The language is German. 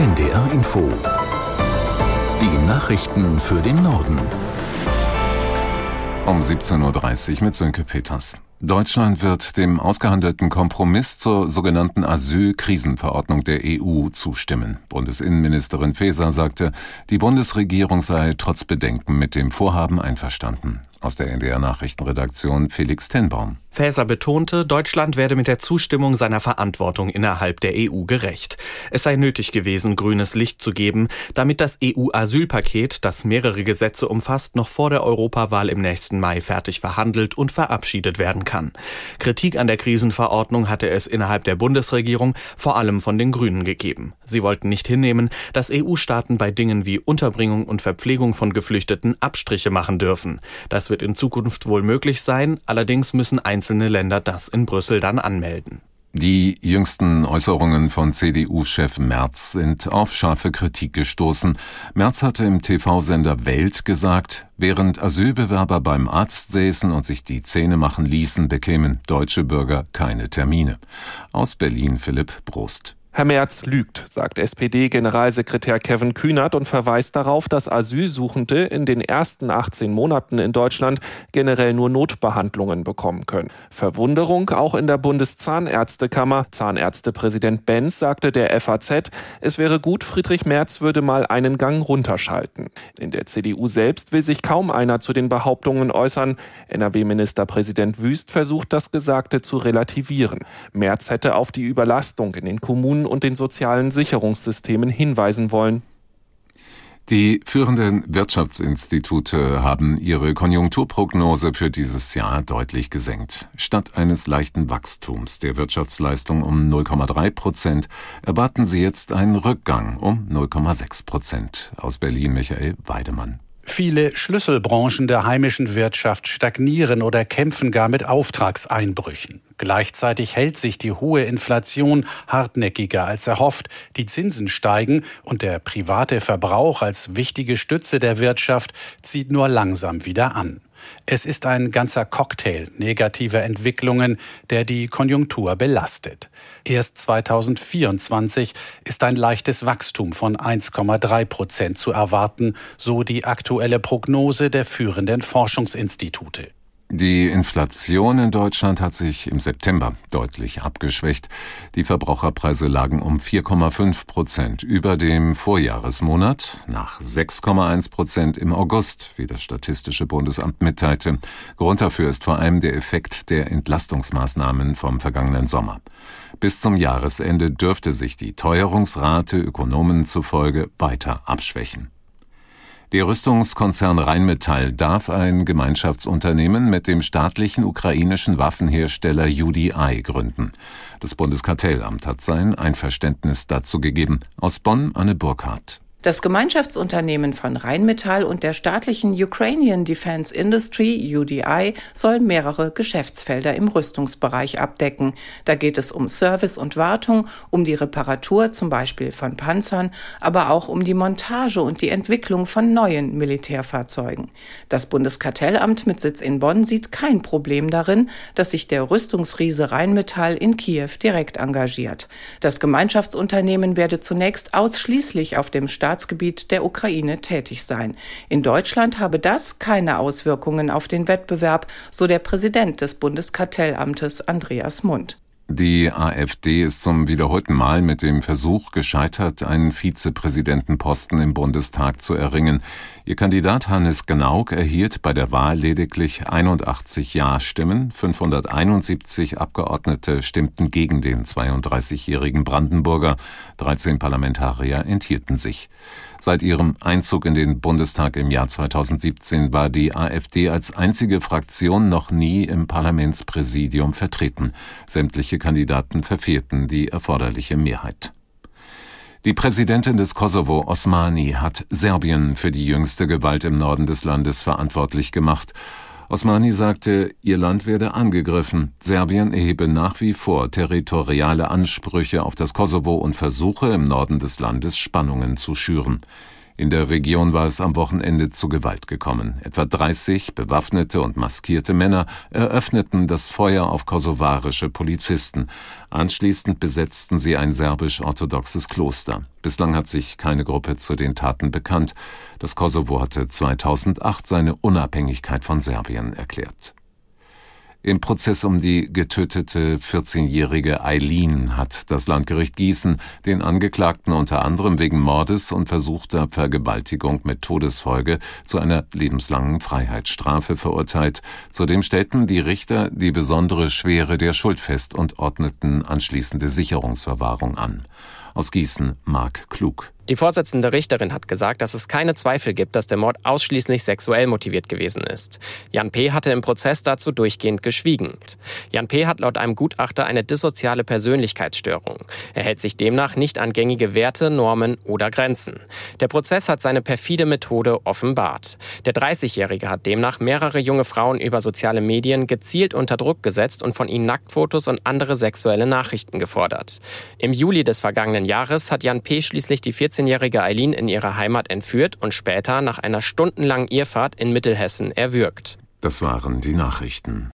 NDR Info. Die Nachrichten für den Norden. Um 17.30 Uhr mit Sönke Peters. Deutschland wird dem ausgehandelten Kompromiss zur sogenannten Asyl-Krisenverordnung der EU zustimmen. Bundesinnenministerin Faeser sagte, die Bundesregierung sei trotz Bedenken mit dem Vorhaben einverstanden. Aus der NDR Nachrichtenredaktion Felix Tenbaum. Faeser betonte, Deutschland werde mit der Zustimmung seiner Verantwortung innerhalb der EU gerecht. Es sei nötig gewesen, grünes Licht zu geben, damit das EU-Asylpaket, das mehrere Gesetze umfasst, noch vor der Europawahl im nächsten Mai fertig verhandelt und verabschiedet werden kann. Kritik an der Krisenverordnung hatte es innerhalb der Bundesregierung vor allem von den Grünen gegeben. Sie wollten nicht hinnehmen, dass EU-Staaten bei Dingen wie Unterbringung und Verpflegung von Geflüchteten Abstriche machen dürfen. Das wird in Zukunft wohl möglich sein, allerdings müssen einzelne Länder das in Brüssel dann anmelden. Die jüngsten Äußerungen von CDU-Chef Merz sind auf scharfe Kritik gestoßen. Merz hatte im TV-Sender Welt gesagt, während Asylbewerber beim Arzt säßen und sich die Zähne machen ließen, bekämen deutsche Bürger keine Termine. Aus Berlin Philipp Brust. Herr Merz lügt, sagt SPD-Generalsekretär Kevin Kühnert und verweist darauf, dass Asylsuchende in den ersten 18 Monaten in Deutschland generell nur Notbehandlungen bekommen können. Verwunderung auch in der Bundeszahnärztekammer. Zahnärztepräsident Benz sagte der FAZ, es wäre gut, Friedrich Merz würde mal einen Gang runterschalten. In der CDU selbst will sich kaum einer zu den Behauptungen äußern. NRW-Ministerpräsident Wüst versucht, das Gesagte zu relativieren. Merz hätte auf die Überlastung in den Kommunen Kommunen und den sozialen Sicherungssystemen hinweisen wollen. Die führenden Wirtschaftsinstitute haben ihre Konjunkturprognose für dieses Jahr deutlich gesenkt. Statt eines leichten Wachstums der Wirtschaftsleistung um 0,3 Prozent erwarten sie jetzt einen Rückgang um 0,6 Prozent. Aus Berlin Michael Weidemann. Viele Schlüsselbranchen der heimischen Wirtschaft stagnieren oder kämpfen gar mit Auftragseinbrüchen. Gleichzeitig hält sich die hohe Inflation hartnäckiger als erhofft, die Zinsen steigen und der private Verbrauch als wichtige Stütze der Wirtschaft zieht nur langsam wieder an. Es ist ein ganzer Cocktail negativer Entwicklungen, der die Konjunktur belastet. Erst 2024 ist ein leichtes Wachstum von 1,3 Prozent zu erwarten, so die aktuelle Prognose der führenden Forschungsinstitute. Die Inflation in Deutschland hat sich im September deutlich abgeschwächt. Die Verbraucherpreise lagen um 4,5 Prozent über dem Vorjahresmonat, nach 6,1 Prozent im August, wie das Statistische Bundesamt mitteilte. Grund dafür ist vor allem der Effekt der Entlastungsmaßnahmen vom vergangenen Sommer. Bis zum Jahresende dürfte sich die Teuerungsrate Ökonomen zufolge weiter abschwächen. Der Rüstungskonzern Rheinmetall darf ein Gemeinschaftsunternehmen mit dem staatlichen ukrainischen Waffenhersteller UDI gründen. Das Bundeskartellamt hat sein Einverständnis dazu gegeben. Aus Bonn Anne Burkhardt. Das Gemeinschaftsunternehmen von Rheinmetall und der staatlichen Ukrainian Defense Industry UDI soll mehrere Geschäftsfelder im Rüstungsbereich abdecken. Da geht es um Service und Wartung, um die Reparatur zum Beispiel von Panzern, aber auch um die Montage und die Entwicklung von neuen Militärfahrzeugen. Das Bundeskartellamt mit Sitz in Bonn sieht kein Problem darin, dass sich der Rüstungsriese Rheinmetall in Kiew direkt engagiert. Das Gemeinschaftsunternehmen werde zunächst ausschließlich auf dem Staat Staatsgebiet der Ukraine tätig sein. In Deutschland habe das keine Auswirkungen auf den Wettbewerb, so der Präsident des Bundeskartellamtes Andreas Mund. Die AfD ist zum wiederholten Mal mit dem Versuch gescheitert, einen Vizepräsidentenposten im Bundestag zu erringen. Ihr Kandidat Hannes Gnauk erhielt bei der Wahl lediglich 81 Ja-Stimmen, 571 Abgeordnete stimmten gegen den 32-jährigen Brandenburger, 13 Parlamentarier enthielten sich. Seit ihrem Einzug in den Bundestag im Jahr 2017 war die AfD als einzige Fraktion noch nie im Parlamentspräsidium vertreten. Sämtliche Kandidaten verfehlten die erforderliche Mehrheit. Die Präsidentin des Kosovo, Osmani, hat Serbien für die jüngste Gewalt im Norden des Landes verantwortlich gemacht. Osmani sagte, ihr Land werde angegriffen. Serbien erhebe nach wie vor territoriale Ansprüche auf das Kosovo und versuche im Norden des Landes Spannungen zu schüren. In der Region war es am Wochenende zu Gewalt gekommen. Etwa 30 bewaffnete und maskierte Männer eröffneten das Feuer auf kosovarische Polizisten. Anschließend besetzten sie ein serbisch-orthodoxes Kloster. Bislang hat sich keine Gruppe zu den Taten bekannt. Das Kosovo hatte 2008 seine Unabhängigkeit von Serbien erklärt. Im Prozess um die getötete 14-jährige Eileen hat das Landgericht Gießen den Angeklagten unter anderem wegen Mordes und versuchter Vergewaltigung mit Todesfolge zu einer lebenslangen Freiheitsstrafe verurteilt. Zudem stellten die Richter die besondere Schwere der Schuld fest und ordneten anschließende Sicherungsverwahrung an. Aus Gießen Mark Klug. Die Vorsitzende Richterin hat gesagt, dass es keine Zweifel gibt, dass der Mord ausschließlich sexuell motiviert gewesen ist. Jan P. hatte im Prozess dazu durchgehend geschwiegen. Jan P. hat laut einem Gutachter eine dissoziale Persönlichkeitsstörung. Er hält sich demnach nicht an gängige Werte, Normen oder Grenzen. Der Prozess hat seine perfide Methode offenbart. Der 30-Jährige hat demnach mehrere junge Frauen über soziale Medien gezielt unter Druck gesetzt und von ihnen Nacktfotos und andere sexuelle Nachrichten gefordert. Im Juli des vergangenen Jahres hat Jan P. schließlich die 14 14-jährige Eileen in ihrer Heimat entführt und später nach einer stundenlangen Irrfahrt in Mittelhessen erwürgt. Das waren die Nachrichten.